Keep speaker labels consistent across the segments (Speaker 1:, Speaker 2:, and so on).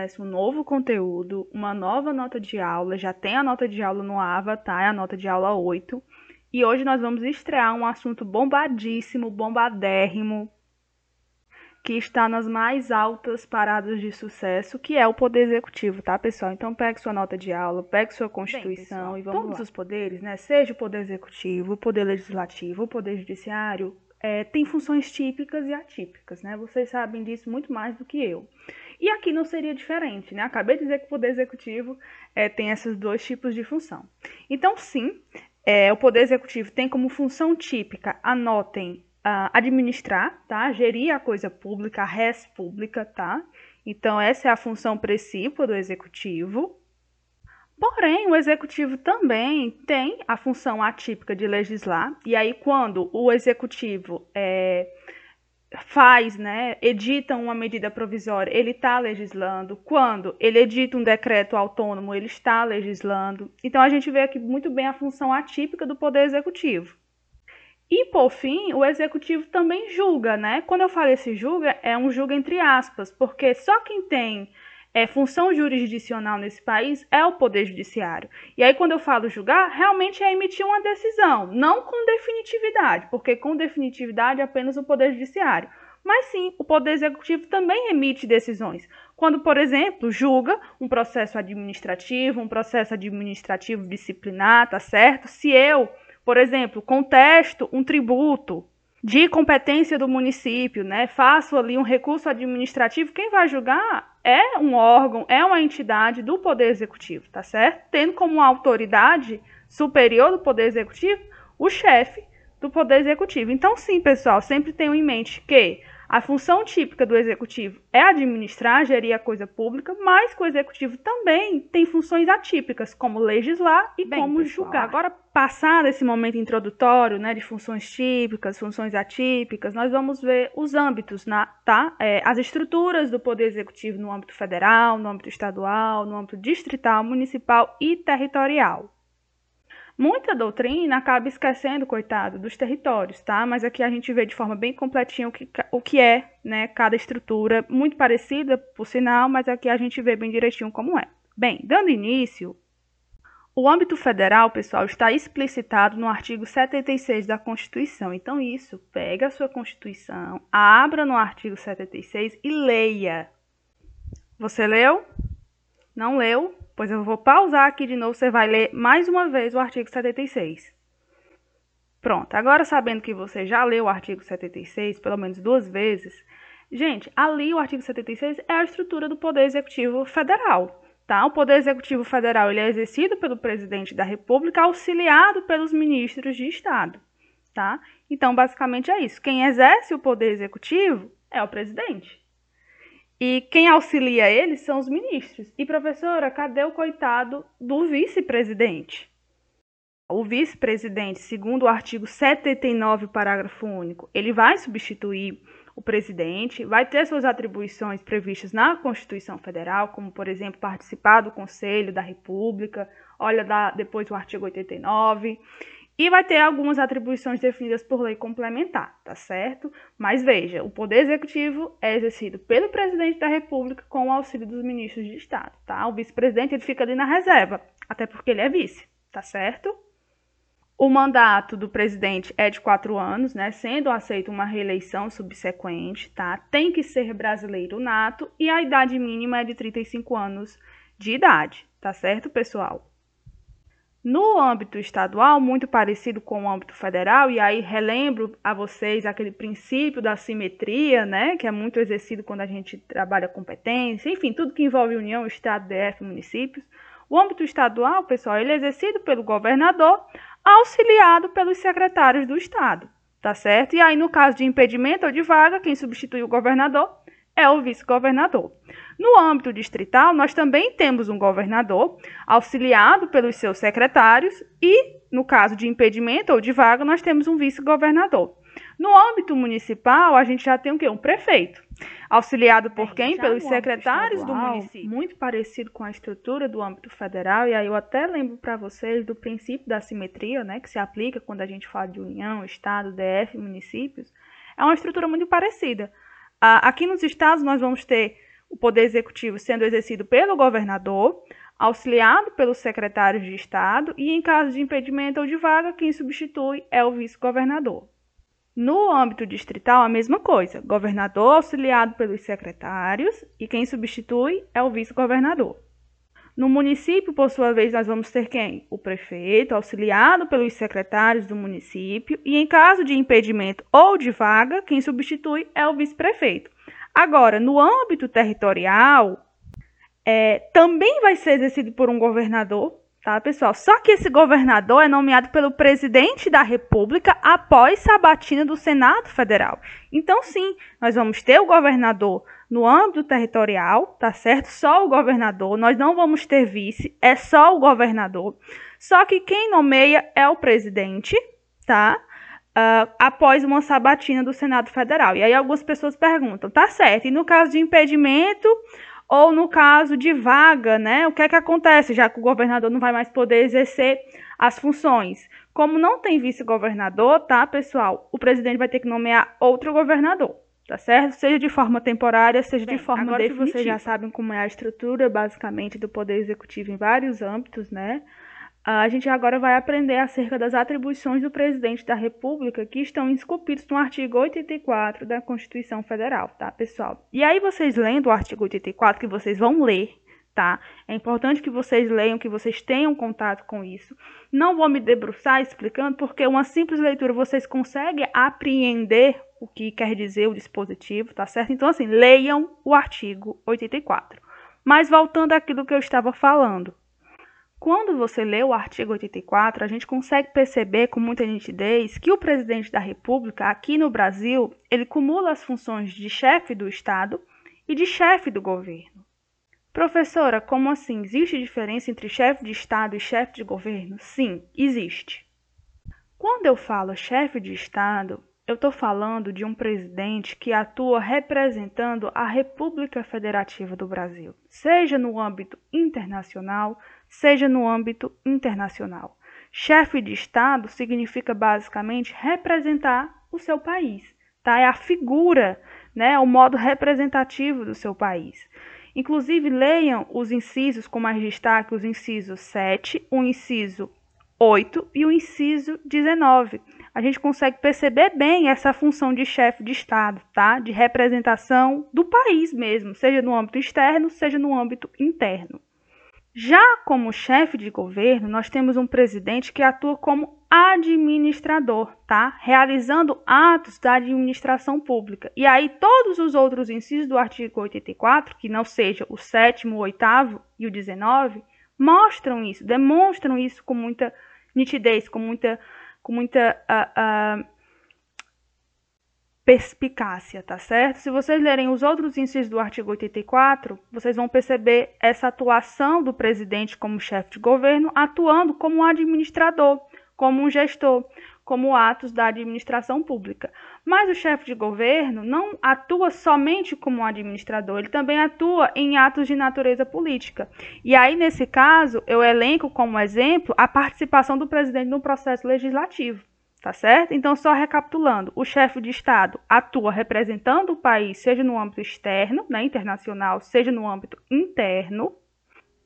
Speaker 1: começa um novo conteúdo, uma nova nota de aula, já tem a nota de aula no AVA, tá? É a nota de aula 8. E hoje nós vamos estrear um assunto bombadíssimo, bombadérrimo, que está nas mais altas paradas de sucesso, que é o poder executivo, tá, pessoal? Então pegue sua nota de aula, pegue sua Constituição Bem, e vamos Todos lá. os poderes, né? Seja o poder executivo, o poder legislativo, o poder judiciário, é, tem funções típicas e atípicas, né? Vocês sabem disso muito mais do que eu. E aqui não seria diferente, né? Acabei de dizer que o Poder Executivo é, tem esses dois tipos de função. Então, sim, é, o Poder Executivo tem como função típica, anotem, uh, administrar, tá? Gerir a coisa pública, a res pública, tá? Então, essa é a função principal do Executivo. Porém, o executivo também tem a função atípica de legislar, e aí, quando o executivo é, faz, né, edita uma medida provisória, ele está legislando. Quando ele edita um decreto autônomo, ele está legislando. Então, a gente vê aqui muito bem a função atípica do Poder Executivo. E, por fim, o executivo também julga, né? Quando eu falo esse julga, é um julga entre aspas, porque só quem tem é, função jurisdicional nesse país é o Poder Judiciário. E aí, quando eu falo julgar, realmente é emitir uma decisão, não com definitividade, porque com definitividade é apenas o Poder Judiciário. Mas sim, o Poder Executivo também emite decisões. Quando, por exemplo, julga um processo administrativo, um processo administrativo disciplinar, tá certo? Se eu, por exemplo, contesto um tributo, de competência do município, né? Faço ali um recurso administrativo, quem vai julgar é um órgão, é uma entidade do Poder Executivo, tá certo? Tendo como autoridade superior do Poder Executivo o chefe do Poder Executivo. Então, sim, pessoal, sempre tenham em mente que a função típica do executivo é administrar, gerir a coisa pública, mas que o executivo também tem funções atípicas, como legislar e Bem, como pessoal, julgar. Agora, passado esse momento introdutório, né, de funções típicas, funções atípicas, nós vamos ver os âmbitos, na, tá? É, as estruturas do poder executivo no âmbito federal, no âmbito estadual, no âmbito distrital, municipal e territorial. Muita doutrina acaba esquecendo, coitado, dos territórios, tá? Mas aqui a gente vê de forma bem completinha o que, o que é, né, cada estrutura, muito parecida, por sinal, mas aqui a gente vê bem direitinho como é. Bem, dando início, o âmbito federal, pessoal, está explicitado no artigo 76 da Constituição. Então, isso, pega a sua Constituição, abra no artigo 76 e leia. Você leu? Não leu? Pois eu vou pausar aqui de novo, você vai ler mais uma vez o artigo 76. Pronto, agora sabendo que você já leu o artigo 76 pelo menos duas vezes, gente, ali o artigo 76 é a estrutura do Poder Executivo Federal. Tá? O Poder Executivo Federal ele é exercido pelo presidente da República, auxiliado pelos ministros de Estado. Tá? Então, basicamente é isso. Quem exerce o Poder Executivo é o presidente. E quem auxilia ele são os ministros. E professora, cadê o coitado do vice-presidente? O vice-presidente, segundo o artigo 79, parágrafo único, ele vai substituir o presidente, vai ter suas atribuições previstas na Constituição Federal, como, por exemplo, participar do Conselho da República, olha da, depois o artigo 89, e vai ter algumas atribuições definidas por lei complementar, tá certo? Mas veja, o poder executivo é exercido pelo presidente da República com o auxílio dos ministros de Estado, tá? O vice-presidente ele fica ali na reserva, até porque ele é vice, tá certo? O mandato do presidente é de quatro anos, né? Sendo aceita uma reeleição subsequente, tá? Tem que ser brasileiro nato e a idade mínima é de 35 anos de idade, tá certo, pessoal? No âmbito estadual, muito parecido com o âmbito federal, e aí relembro a vocês aquele princípio da simetria, né, que é muito exercido quando a gente trabalha competência, enfim, tudo que envolve União, Estado, DF, municípios. O âmbito estadual, pessoal, ele é exercido pelo governador, auxiliado pelos secretários do Estado, tá certo? E aí, no caso de impedimento ou de vaga, quem substitui o governador é o vice-governador. No âmbito distrital, nós também temos um governador, auxiliado pelos seus secretários, e, no caso de impedimento ou de vaga, nós temos um vice-governador. No âmbito municipal, a gente já tem o quê? Um prefeito. Auxiliado por quem? Pelos secretários estadual, do município. Muito parecido com a estrutura do âmbito federal, e aí eu até lembro para vocês do princípio da simetria, né, que se aplica quando a gente fala de União, Estado, DF, municípios. É uma estrutura muito parecida. Aqui nos estados nós vamos ter o poder executivo sendo exercido pelo governador, auxiliado pelos secretários de Estado e, em caso de impedimento ou de vaga, quem substitui é o vice-governador. No âmbito distrital, a mesma coisa: governador auxiliado pelos secretários e quem substitui é o vice-governador. No município, por sua vez, nós vamos ter quem? O prefeito, auxiliado pelos secretários do município, e em caso de impedimento ou de vaga, quem substitui é o vice-prefeito. Agora, no âmbito territorial, é, também vai ser exercido por um governador, tá, pessoal? Só que esse governador é nomeado pelo presidente da República após sabatina do Senado Federal. Então, sim, nós vamos ter o governador no âmbito territorial, tá certo? Só o governador, nós não vamos ter vice, é só o governador. Só que quem nomeia é o presidente, tá? Uh, após uma sabatina do Senado Federal. E aí algumas pessoas perguntam, tá certo, e no caso de impedimento ou no caso de vaga, né? O que é que acontece, já que o governador não vai mais poder exercer as funções? Como não tem vice-governador, tá, pessoal? O presidente vai ter que nomear outro governador tá certo? Seja de forma temporária, seja Bem, de forma agora definitiva. que vocês já sabem como é a estrutura, basicamente, do Poder Executivo em vários âmbitos, né? A gente agora vai aprender acerca das atribuições do presidente da República que estão esculpidas no artigo 84 da Constituição Federal, tá, pessoal? E aí, vocês lendo o artigo 84, que vocês vão ler, tá? É importante que vocês leiam, que vocês tenham contato com isso. Não vou me debruçar explicando, porque uma simples leitura vocês conseguem apreender o que quer dizer o dispositivo, tá certo? Então, assim, leiam o artigo 84. Mas voltando àquilo que eu estava falando. Quando você lê o artigo 84, a gente consegue perceber com muita nitidez que o presidente da República, aqui no Brasil, ele cumula as funções de chefe do Estado e de chefe do governo. Professora, como assim? Existe diferença entre chefe de Estado e chefe de governo? Sim, existe. Quando eu falo chefe de Estado, eu estou falando de um presidente que atua representando a República Federativa do Brasil, seja no âmbito internacional, seja no âmbito internacional. Chefe de Estado significa basicamente representar o seu país, tá? É a figura, né? o modo representativo do seu país. Inclusive, leiam os incisos com mais destaque, os incisos 7, o inciso 8 e o inciso 19 a gente consegue perceber bem essa função de chefe de Estado, tá? De representação do país mesmo, seja no âmbito externo, seja no âmbito interno. Já como chefe de governo, nós temos um presidente que atua como administrador, tá? Realizando atos da administração pública. E aí todos os outros incisos do artigo 84, que não seja o sétimo, o oitavo e o 19, mostram isso, demonstram isso com muita nitidez, com muita com muita uh, uh, perspicácia, tá certo? Se vocês lerem os outros incisos do artigo 84, vocês vão perceber essa atuação do presidente como chefe de governo, atuando como um administrador, como um gestor, como atos da administração pública. Mas o chefe de governo não atua somente como administrador, ele também atua em atos de natureza política. E aí, nesse caso, eu elenco como exemplo a participação do presidente no processo legislativo. Tá certo? Então, só recapitulando: o chefe de Estado atua representando o país, seja no âmbito externo, né, internacional, seja no âmbito interno,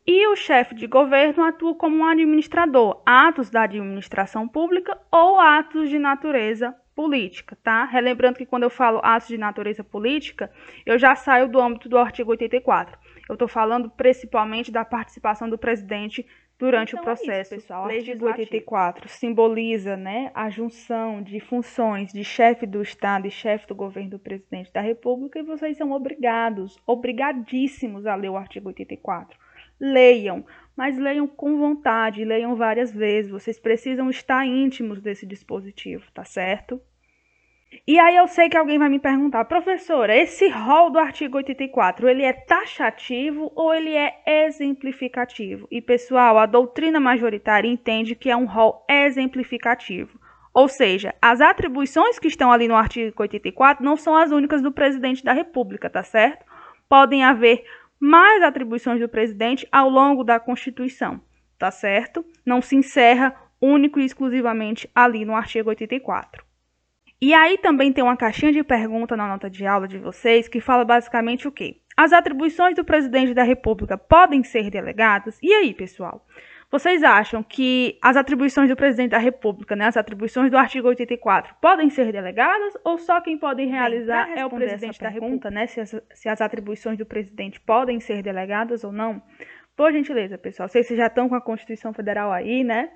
Speaker 1: e o chefe de governo atua como um administrador, atos da administração pública ou atos de natureza política, tá? Relembrando que quando eu falo atos de natureza política, eu já saio do âmbito do artigo 84. Eu estou falando principalmente da participação do presidente durante então o processo. É isso, pessoal. Artigo 84 simboliza né, a junção de funções de chefe do Estado e chefe do governo do presidente da República, e vocês são obrigados, obrigadíssimos a ler o artigo 84 leiam, mas leiam com vontade, leiam várias vezes. Vocês precisam estar íntimos desse dispositivo, tá certo? E aí eu sei que alguém vai me perguntar, professora, esse rol do artigo 84, ele é taxativo ou ele é exemplificativo? E pessoal, a doutrina majoritária entende que é um rol exemplificativo. Ou seja, as atribuições que estão ali no artigo 84 não são as únicas do presidente da República, tá certo? Podem haver mais atribuições do presidente ao longo da Constituição, tá certo? Não se encerra único e exclusivamente ali no artigo 84. E aí também tem uma caixinha de pergunta na nota de aula de vocês que fala basicamente o quê? as atribuições do presidente da República podem ser delegadas? E aí, pessoal? Vocês acham que as atribuições do presidente da República, né, as atribuições do artigo 84, podem ser delegadas ou só quem pode realizar Bem, é o presidente da República, né? Se as, se as atribuições do presidente podem ser delegadas ou não? Por gentileza, pessoal, vocês já estão com a Constituição Federal aí, né?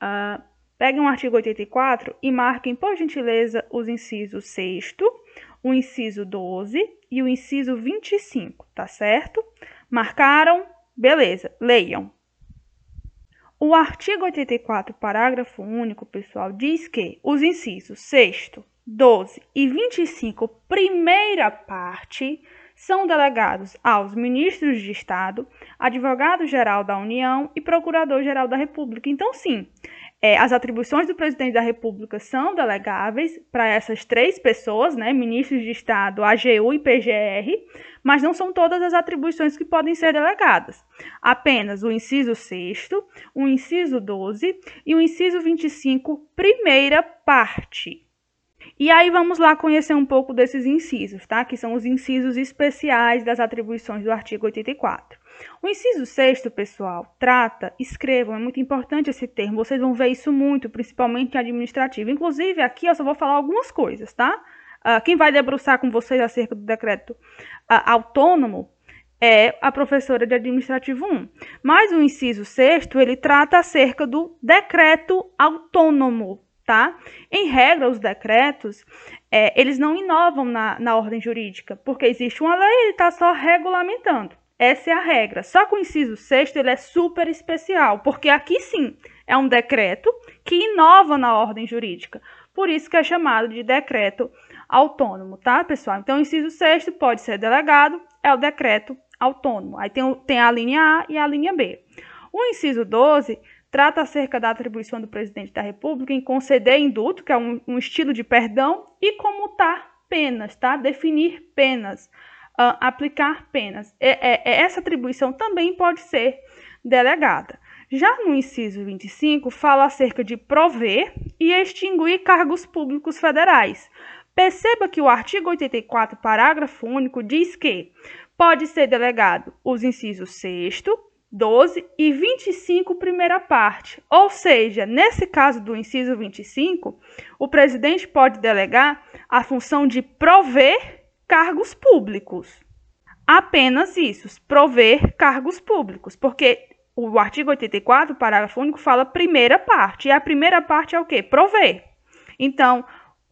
Speaker 1: Uh, peguem o artigo 84 e marquem, por gentileza, os incisos 6 o inciso 12 e o inciso 25, tá certo? Marcaram? Beleza, leiam. O artigo 84, parágrafo único, pessoal, diz que os incisos 6, 12 e 25, primeira parte, são delegados aos ministros de Estado, advogado-geral da União e procurador-geral da República. Então, sim, é, as atribuições do presidente da República são delegáveis para essas três pessoas, né, ministros de Estado, AGU e PGR, mas não são todas as atribuições que podem ser delegadas. Apenas o inciso 6, o inciso 12 e o inciso 25, primeira parte. E aí vamos lá conhecer um pouco desses incisos, tá? Que são os incisos especiais das atribuições do artigo 84. O inciso sexto, pessoal, trata, escrevam, é muito importante esse termo, vocês vão ver isso muito, principalmente em administrativo. Inclusive, aqui eu só vou falar algumas coisas, tá? Uh, quem vai debruçar com vocês acerca do decreto uh, autônomo é a professora de administrativo 1. Mas o inciso sexto, ele trata acerca do decreto autônomo, tá? Em regra, os decretos, é, eles não inovam na, na ordem jurídica, porque existe uma lei, ele está só regulamentando. Essa é a regra. Só que o inciso sexto ele é super especial, porque aqui sim é um decreto que inova na ordem jurídica. Por isso que é chamado de decreto autônomo, tá, pessoal? Então, o inciso sexto pode ser delegado, é o decreto autônomo. Aí tem, tem a linha A e a linha B. O inciso 12 trata acerca da atribuição do presidente da República em conceder indulto, que é um, um estilo de perdão, e comutar penas, tá? Definir penas uh, aplicar penas. É, é, essa atribuição também pode ser delegada. Já no inciso 25, fala acerca de prover e extinguir cargos públicos federais. Perceba que o artigo 84, parágrafo único, diz que pode ser delegado os incisos 6, 12 e 25, primeira parte. Ou seja, nesse caso do inciso 25, o presidente pode delegar a função de prover cargos públicos. Apenas isso, prover cargos públicos, porque o artigo 84, parágrafo único, fala primeira parte, e a primeira parte é o quê? Prover. Então,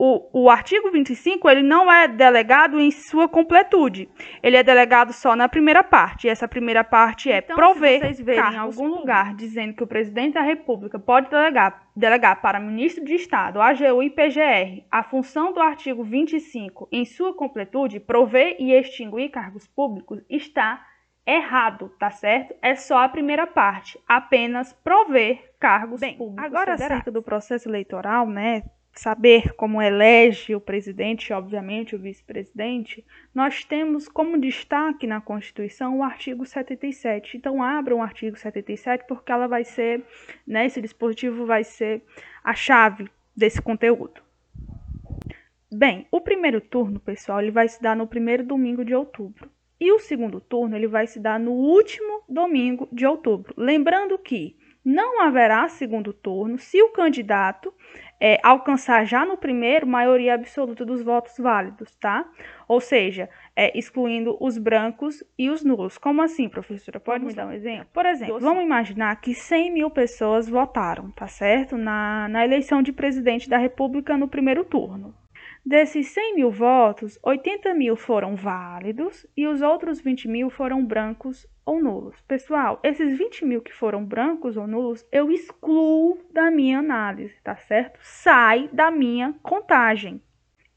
Speaker 1: o, o artigo 25 ele não é delegado em sua completude. Ele é delegado só na primeira parte. E essa primeira parte é então, prover. Se vocês verem em algum lugar dizendo que o presidente da República pode delegar, delegar para ministro de Estado, AGU e PGR a função do artigo 25 em sua completude, prover e extinguir cargos públicos, está errado, tá certo? É só a primeira parte, apenas prover cargos Bem, públicos. Agora federais. acerca do processo eleitoral, né? Saber como elege o presidente, obviamente o vice-presidente, nós temos como destaque na Constituição o artigo 77. Então, abram o artigo 77 porque ela vai ser, né, esse dispositivo vai ser a chave desse conteúdo. Bem, o primeiro turno, pessoal, ele vai se dar no primeiro domingo de outubro. E o segundo turno, ele vai se dar no último domingo de outubro. Lembrando que não haverá segundo turno se o candidato é, alcançar já no primeiro maioria absoluta dos votos válidos, tá? Ou seja, é, excluindo os brancos e os nulos. Como assim, professora? Pode vamos me dar um exemplo? Por exemplo, vamos imaginar que 100 mil pessoas votaram, tá certo? Na, na eleição de presidente da República no primeiro turno. Desses 100 mil votos, 80 mil foram válidos e os outros 20 mil foram brancos ou nulos. Pessoal, esses 20 mil que foram brancos ou nulos, eu excluo da minha análise, tá certo? Sai da minha contagem.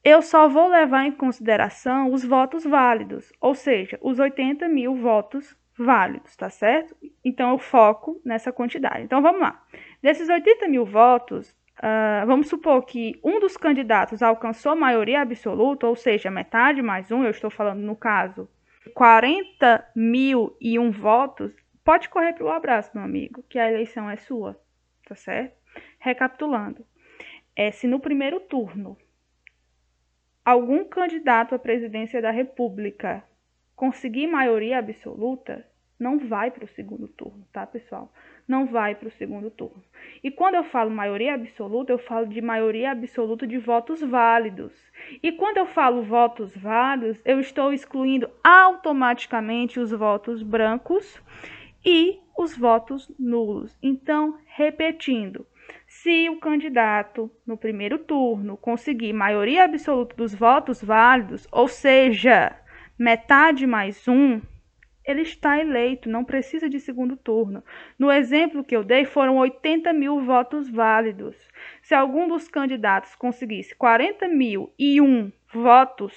Speaker 1: Eu só vou levar em consideração os votos válidos, ou seja, os 80 mil votos válidos, tá certo? Então eu foco nessa quantidade. Então vamos lá. Desses 80 mil votos, Uh, vamos supor que um dos candidatos alcançou maioria absoluta, ou seja, metade mais um, eu estou falando no caso, 40 mil e um votos, pode correr para o abraço, meu amigo, que a eleição é sua, tá certo? Recapitulando, é, se no primeiro turno algum candidato à presidência da República conseguir maioria absoluta, não vai para o segundo turno, tá, pessoal? Não vai para o segundo turno. E quando eu falo maioria absoluta, eu falo de maioria absoluta de votos válidos. E quando eu falo votos válidos, eu estou excluindo automaticamente os votos brancos e os votos nulos. Então, repetindo, se o candidato no primeiro turno conseguir maioria absoluta dos votos válidos, ou seja, metade mais um, ele está eleito, não precisa de segundo turno. No exemplo que eu dei, foram 80 mil votos válidos. Se algum dos candidatos conseguisse 40 mil e um votos,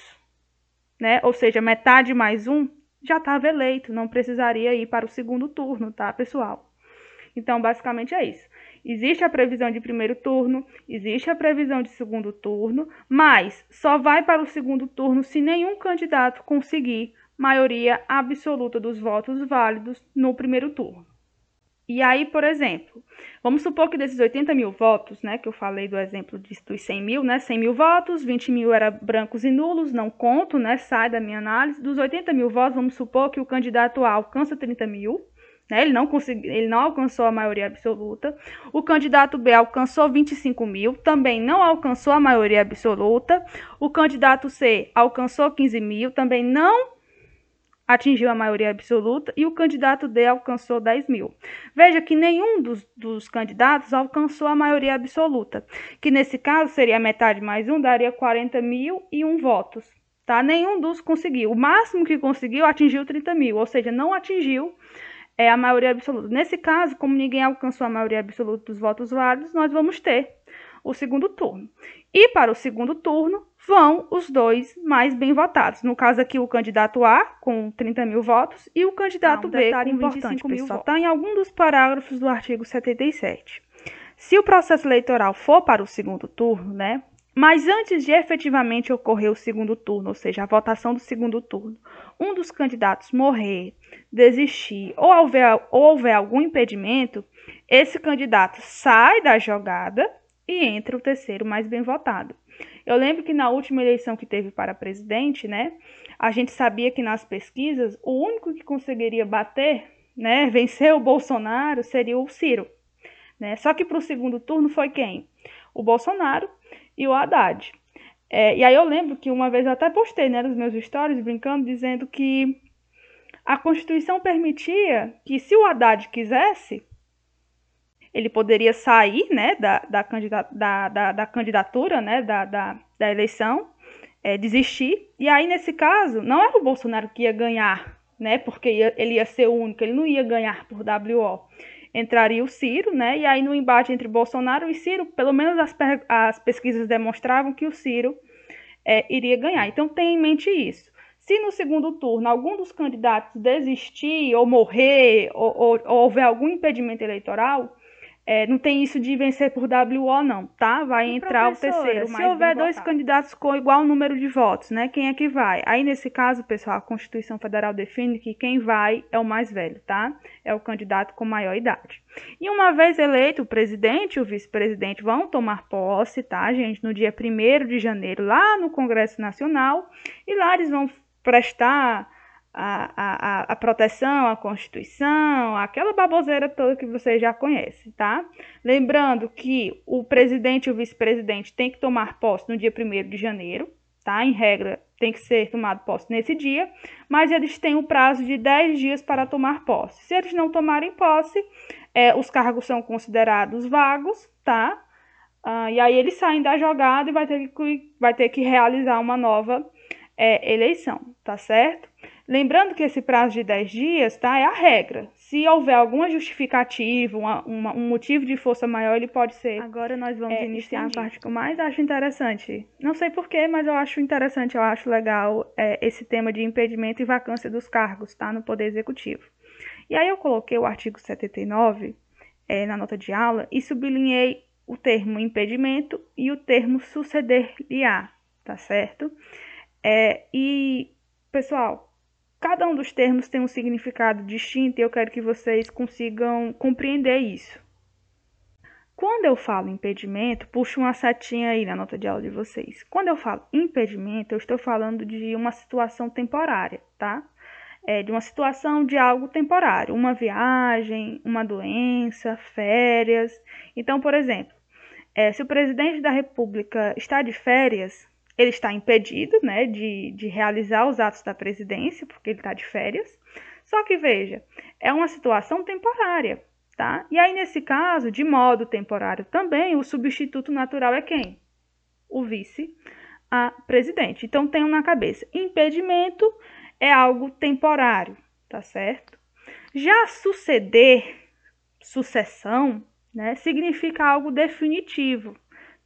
Speaker 1: né, ou seja, metade mais um, já estava eleito, não precisaria ir para o segundo turno, tá, pessoal? Então, basicamente é isso. Existe a previsão de primeiro turno, existe a previsão de segundo turno, mas só vai para o segundo turno se nenhum candidato conseguir maioria absoluta dos votos válidos no primeiro turno. E aí, por exemplo, vamos supor que desses 80 mil votos, né, que eu falei do exemplo dos 100 mil, né, 100 mil votos, 20 mil eram brancos e nulos, não conto, né, sai da minha análise. Dos 80 mil votos, vamos supor que o candidato A alcança 30 mil, né, ele, não consegui, ele não alcançou a maioria absoluta. O candidato B alcançou 25 mil, também não alcançou a maioria absoluta. O candidato C alcançou 15 mil, também não atingiu a maioria absoluta e o candidato D alcançou 10 mil. Veja que nenhum dos, dos, candidatos alcançou a maioria absoluta, que nesse caso seria metade mais um, daria 40 mil e um votos. Tá? Nenhum dos conseguiu. O máximo que conseguiu atingiu 30 mil, ou seja, não atingiu é, a maioria absoluta. Nesse caso, como ninguém alcançou a maioria absoluta dos votos válidos, nós vamos ter o segundo turno. E para o segundo turno, vão os dois mais bem votados. No caso aqui, o candidato A, com 30 mil votos, e o candidato um B, com 25 mil votos. Está em algum dos parágrafos do artigo 77. Se o processo eleitoral for para o segundo turno, né, mas antes de efetivamente ocorrer o segundo turno, ou seja, a votação do segundo turno, um dos candidatos morrer, desistir ou houver, ou houver algum impedimento, esse candidato sai da jogada e entra o terceiro mais bem votado. Eu lembro que na última eleição que teve para presidente, né, a gente sabia que nas pesquisas o único que conseguiria bater, né, vencer o Bolsonaro seria o Ciro. Né? Só que para o segundo turno foi quem? O Bolsonaro e o Haddad. É, e aí eu lembro que uma vez eu até postei né, nos meus stories brincando, dizendo que a Constituição permitia que se o Haddad quisesse, ele poderia sair né, da, da, da, da, da candidatura, né, da, da, da eleição, é, desistir. E aí, nesse caso, não era o Bolsonaro que ia ganhar, né, porque ia, ele ia ser o único, ele não ia ganhar por WO. Entraria o Ciro, né, e aí no embate entre Bolsonaro e Ciro, pelo menos as, as pesquisas demonstravam que o Ciro é, iria ganhar. Então, tenha em mente isso. Se no segundo turno algum dos candidatos desistir ou morrer ou, ou, ou houver algum impedimento eleitoral, é, não tem isso de vencer por WO, não, tá? Vai e entrar o terceiro. Se houver dois votado. candidatos com igual número de votos, né? Quem é que vai? Aí, nesse caso, pessoal, a Constituição Federal define que quem vai é o mais velho, tá? É o candidato com maior idade. E uma vez eleito, o presidente e o vice-presidente vão tomar posse, tá, gente? No dia 1 de janeiro, lá no Congresso Nacional. E lá eles vão prestar a, a, a proteção, a Constituição, aquela baboseira toda que vocês já conhecem, tá? Lembrando que o presidente e o vice-presidente têm que tomar posse no dia 1 de janeiro, tá? Em regra, tem que ser tomado posse nesse dia, mas eles têm um prazo de 10 dias para tomar posse. Se eles não tomarem posse, é, os cargos são considerados vagos, tá? Ah, e aí eles saem da jogada e vai ter que, vai ter que realizar uma nova é, eleição, tá certo? Lembrando que esse prazo de 10 dias tá, é a regra. Se houver alguma justificativa, uma, uma, um motivo de força maior, ele pode ser.
Speaker 2: Agora nós vamos
Speaker 1: é,
Speaker 2: iniciar
Speaker 1: a parte que eu mais acho interessante. Não sei porquê, mas eu acho interessante, eu acho legal é, esse tema de impedimento e vacância dos cargos tá, no Poder Executivo. E aí eu coloquei o artigo 79 é, na nota de aula e sublinhei o termo impedimento e o termo suceder-lhe-á, tá certo? É, e, pessoal, Cada um dos termos tem um significado distinto e eu quero que vocês consigam compreender isso. Quando eu falo impedimento, puxa uma setinha aí na nota de aula de vocês. Quando eu falo impedimento, eu estou falando de uma situação temporária, tá? é, de uma situação de algo temporário, uma viagem, uma doença, férias. Então, por exemplo, é, se o presidente da República está de férias, ele está impedido né, de, de realizar os atos da presidência, porque ele está de férias. Só que veja, é uma situação temporária, tá? E aí, nesse caso, de modo temporário também, o substituto natural é quem? O vice a presidente. Então, tenham na cabeça, impedimento é algo temporário, tá certo? Já suceder, sucessão, né, significa algo definitivo,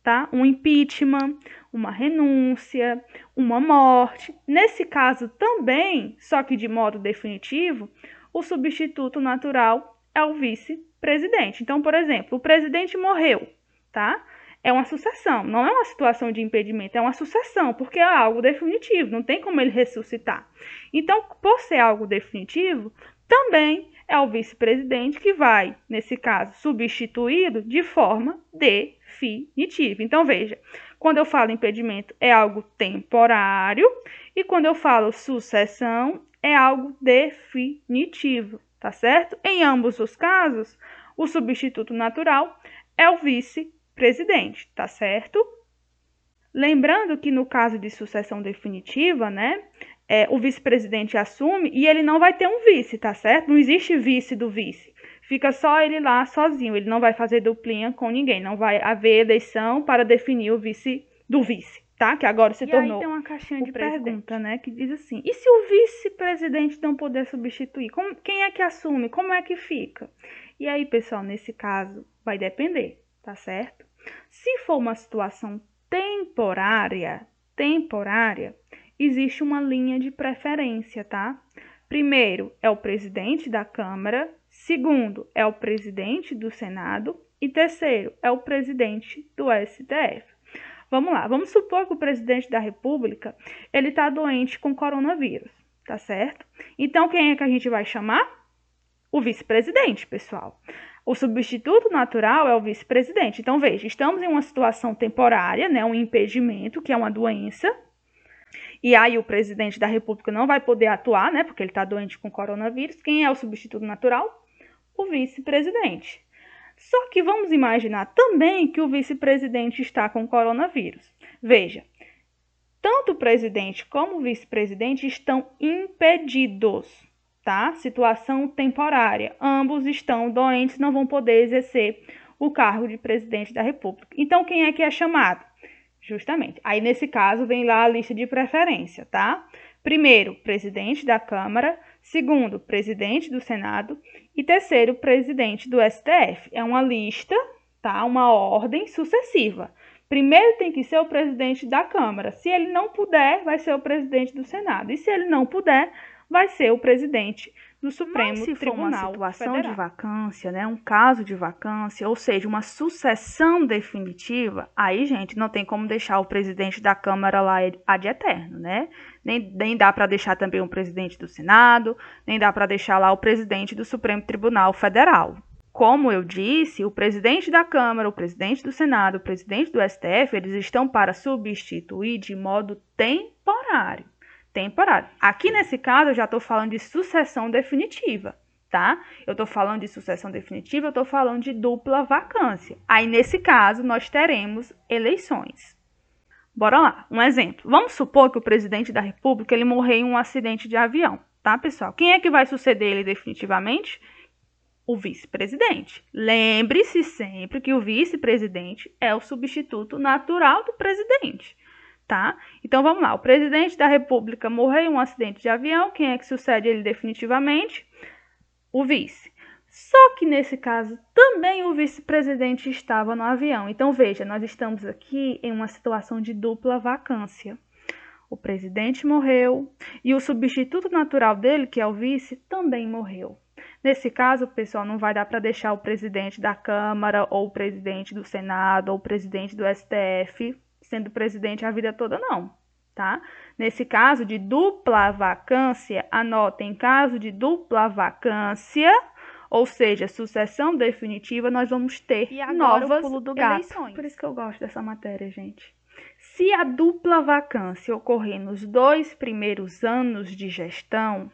Speaker 1: tá? Um impeachment, uma renúncia, uma morte. Nesse caso também, só que de modo definitivo, o substituto natural é o vice-presidente. Então, por exemplo, o presidente morreu, tá? É uma sucessão, não é uma situação de impedimento, é uma sucessão, porque é algo definitivo, não tem como ele ressuscitar. Então, por ser algo definitivo, também é o vice-presidente que vai, nesse caso, substituído de forma definitiva. Então, veja, quando eu falo impedimento é algo temporário e quando eu falo sucessão é algo definitivo, tá certo? Em ambos os casos, o substituto natural é o vice-presidente, tá certo? Lembrando que no caso de sucessão definitiva, né, é, o vice-presidente assume e ele não vai ter um vice, tá certo? Não existe vice do vice. Fica só ele lá sozinho, ele não vai fazer duplinha com ninguém, não vai haver eleição para definir o vice do vice, tá? Que agora se
Speaker 2: e
Speaker 1: tornou.
Speaker 2: Aí tem uma caixinha de
Speaker 1: presidente.
Speaker 2: pergunta, né, que diz assim: e se o vice-presidente não puder substituir? Como, quem é que assume? Como é que fica?
Speaker 1: E aí, pessoal, nesse caso, vai depender, tá certo? Se for uma situação temporária, temporária, existe uma linha de preferência, tá? Primeiro é o presidente da Câmara, segundo é o presidente do Senado e terceiro é o presidente do STF. Vamos lá, vamos supor que o presidente da República ele está doente com coronavírus, tá certo? Então quem é que a gente vai chamar? O vice-presidente, pessoal. O substituto natural é o vice-presidente. Então veja, estamos em uma situação temporária, né, um impedimento, que é uma doença, e aí o presidente da República não vai poder atuar, né? Porque ele está doente com coronavírus. Quem é o substituto natural? O vice-presidente. Só que vamos imaginar também que o vice-presidente está com coronavírus. Veja, tanto o presidente como o vice-presidente estão impedidos, tá? Situação temporária. Ambos estão doentes, não vão poder exercer o cargo de presidente da República. Então, quem é que é chamado? Justamente. Aí, nesse caso, vem lá a lista de preferência, tá? Primeiro, presidente da Câmara. Segundo, presidente do Senado. E terceiro, presidente do STF. É uma lista, tá? Uma ordem sucessiva. Primeiro tem que ser o presidente da Câmara. Se ele não puder, vai ser o presidente do Senado. E se ele não puder, vai ser o presidente do Supremo
Speaker 2: Mas se
Speaker 1: Tribunal
Speaker 2: for uma situação
Speaker 1: Federal.
Speaker 2: de vacância, né, um caso de vacância, ou seja, uma sucessão definitiva, aí, gente, não tem como deixar o presidente da Câmara lá ad eterno, né? Nem, nem dá para deixar também o presidente do Senado, nem dá para deixar lá o presidente do Supremo Tribunal Federal. Como eu disse, o presidente da Câmara, o presidente do Senado, o presidente do STF, eles estão para substituir de modo temporário temporário. Aqui nesse caso, eu já estou falando de sucessão definitiva, tá? Eu estou falando de sucessão definitiva, eu estou falando de dupla vacância. Aí, nesse caso, nós teremos eleições. Bora lá, um exemplo. Vamos supor que o presidente da República ele morreu em um acidente de avião, tá, pessoal? Quem é que vai suceder ele definitivamente? O vice-presidente. Lembre-se sempre que o vice-presidente é o substituto natural do presidente tá? Então vamos lá. O presidente da República morreu em um acidente de avião. Quem é que sucede ele definitivamente? O vice. Só que nesse caso também o vice-presidente estava no avião. Então veja, nós estamos aqui em uma situação de dupla vacância. O presidente morreu e o substituto natural dele, que é o vice, também morreu. Nesse caso, pessoal, não vai dar para deixar o presidente da Câmara ou o presidente do Senado ou o presidente do STF sendo presidente a vida toda, não, tá? Nesse caso de dupla vacância, anotem, em caso de dupla vacância, ou seja, sucessão definitiva, nós vamos ter
Speaker 1: e agora
Speaker 2: novas
Speaker 1: o pulo do gato.
Speaker 2: eleições.
Speaker 1: Por isso que eu gosto dessa matéria, gente. Se a dupla vacância ocorrer nos dois primeiros anos de gestão,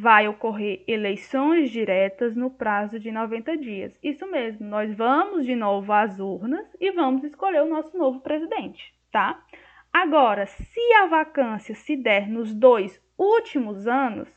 Speaker 1: vai ocorrer eleições diretas no prazo de 90 dias. Isso mesmo, nós vamos de novo às urnas e vamos escolher o nosso novo presidente, tá? Agora, se a vacância se der nos dois últimos anos,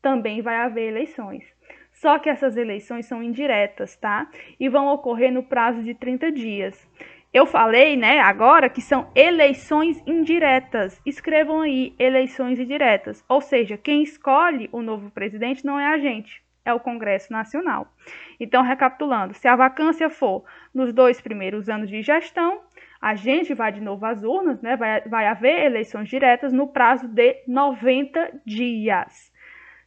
Speaker 1: também vai haver eleições. Só que essas eleições são indiretas, tá? E vão ocorrer no prazo de 30 dias. Eu falei, né, agora que são eleições indiretas. Escrevam aí eleições indiretas. Ou seja, quem escolhe o novo presidente não é a gente, é o Congresso Nacional. Então, recapitulando, se a vacância for nos dois primeiros anos de gestão, a gente vai de novo às urnas, né? Vai, vai haver eleições diretas no prazo de 90 dias.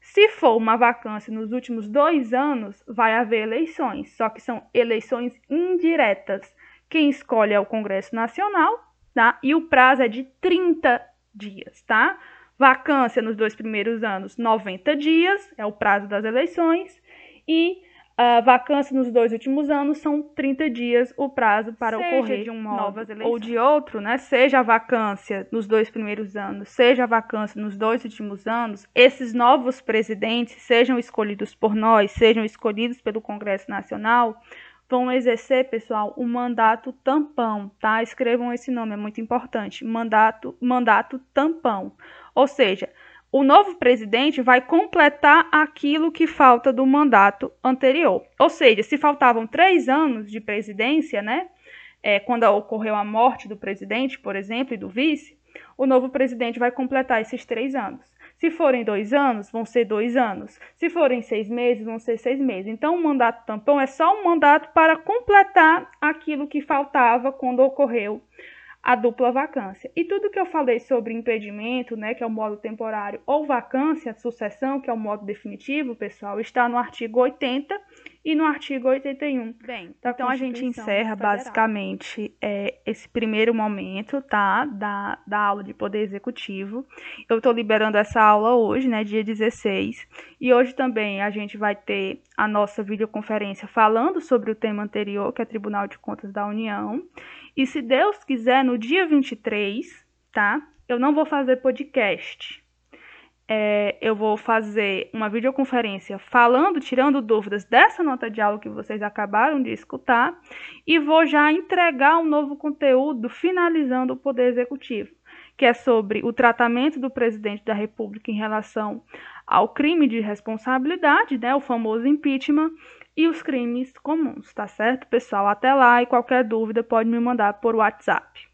Speaker 1: Se for uma vacância nos últimos dois anos, vai haver eleições, só que são eleições indiretas. Quem escolhe é o Congresso Nacional, tá? E o prazo é de 30 dias, tá? Vacância nos dois primeiros anos, 90 dias, é o prazo das eleições, e a vacância nos dois últimos anos são 30 dias o prazo para seja ocorrer de um modo ou de outro, né? Seja a vacância nos dois primeiros anos, seja a vacância nos dois últimos anos, esses novos presidentes, sejam escolhidos por nós, sejam escolhidos pelo Congresso Nacional, vão exercer, pessoal, um mandato tampão, tá? Escrevam esse nome, é muito importante. Mandato, mandato tampão. Ou seja, o novo presidente vai completar aquilo que falta do mandato anterior. Ou seja, se faltavam três anos de presidência, né? É, quando ocorreu a morte do presidente, por exemplo, e do vice, o novo presidente vai completar esses três anos. Se forem dois anos, vão ser dois anos. Se forem seis meses, vão ser seis meses. Então, o mandato tampão é só um mandato para completar aquilo que faltava quando ocorreu a dupla vacância. E tudo que eu falei sobre impedimento, né, que é o modo temporário, ou vacância, sucessão, que é o modo definitivo, pessoal, está no artigo 80 e no artigo 81. Bem, então a gente encerra Federal. basicamente é, esse primeiro momento, tá, da, da aula de poder executivo. Eu estou liberando essa aula hoje, né, dia 16, e hoje também a gente vai ter a nossa videoconferência falando sobre o tema anterior, que é Tribunal de Contas da União. E se Deus quiser, no dia 23, tá? Eu não vou fazer podcast. É, eu vou fazer uma videoconferência falando, tirando dúvidas dessa nota de aula que vocês acabaram de escutar e vou já entregar um novo conteúdo finalizando o Poder Executivo, que é sobre o tratamento do presidente da República em relação ao crime de responsabilidade, né, o famoso impeachment, e os crimes comuns, tá certo, pessoal? Até lá e qualquer dúvida pode me mandar por WhatsApp.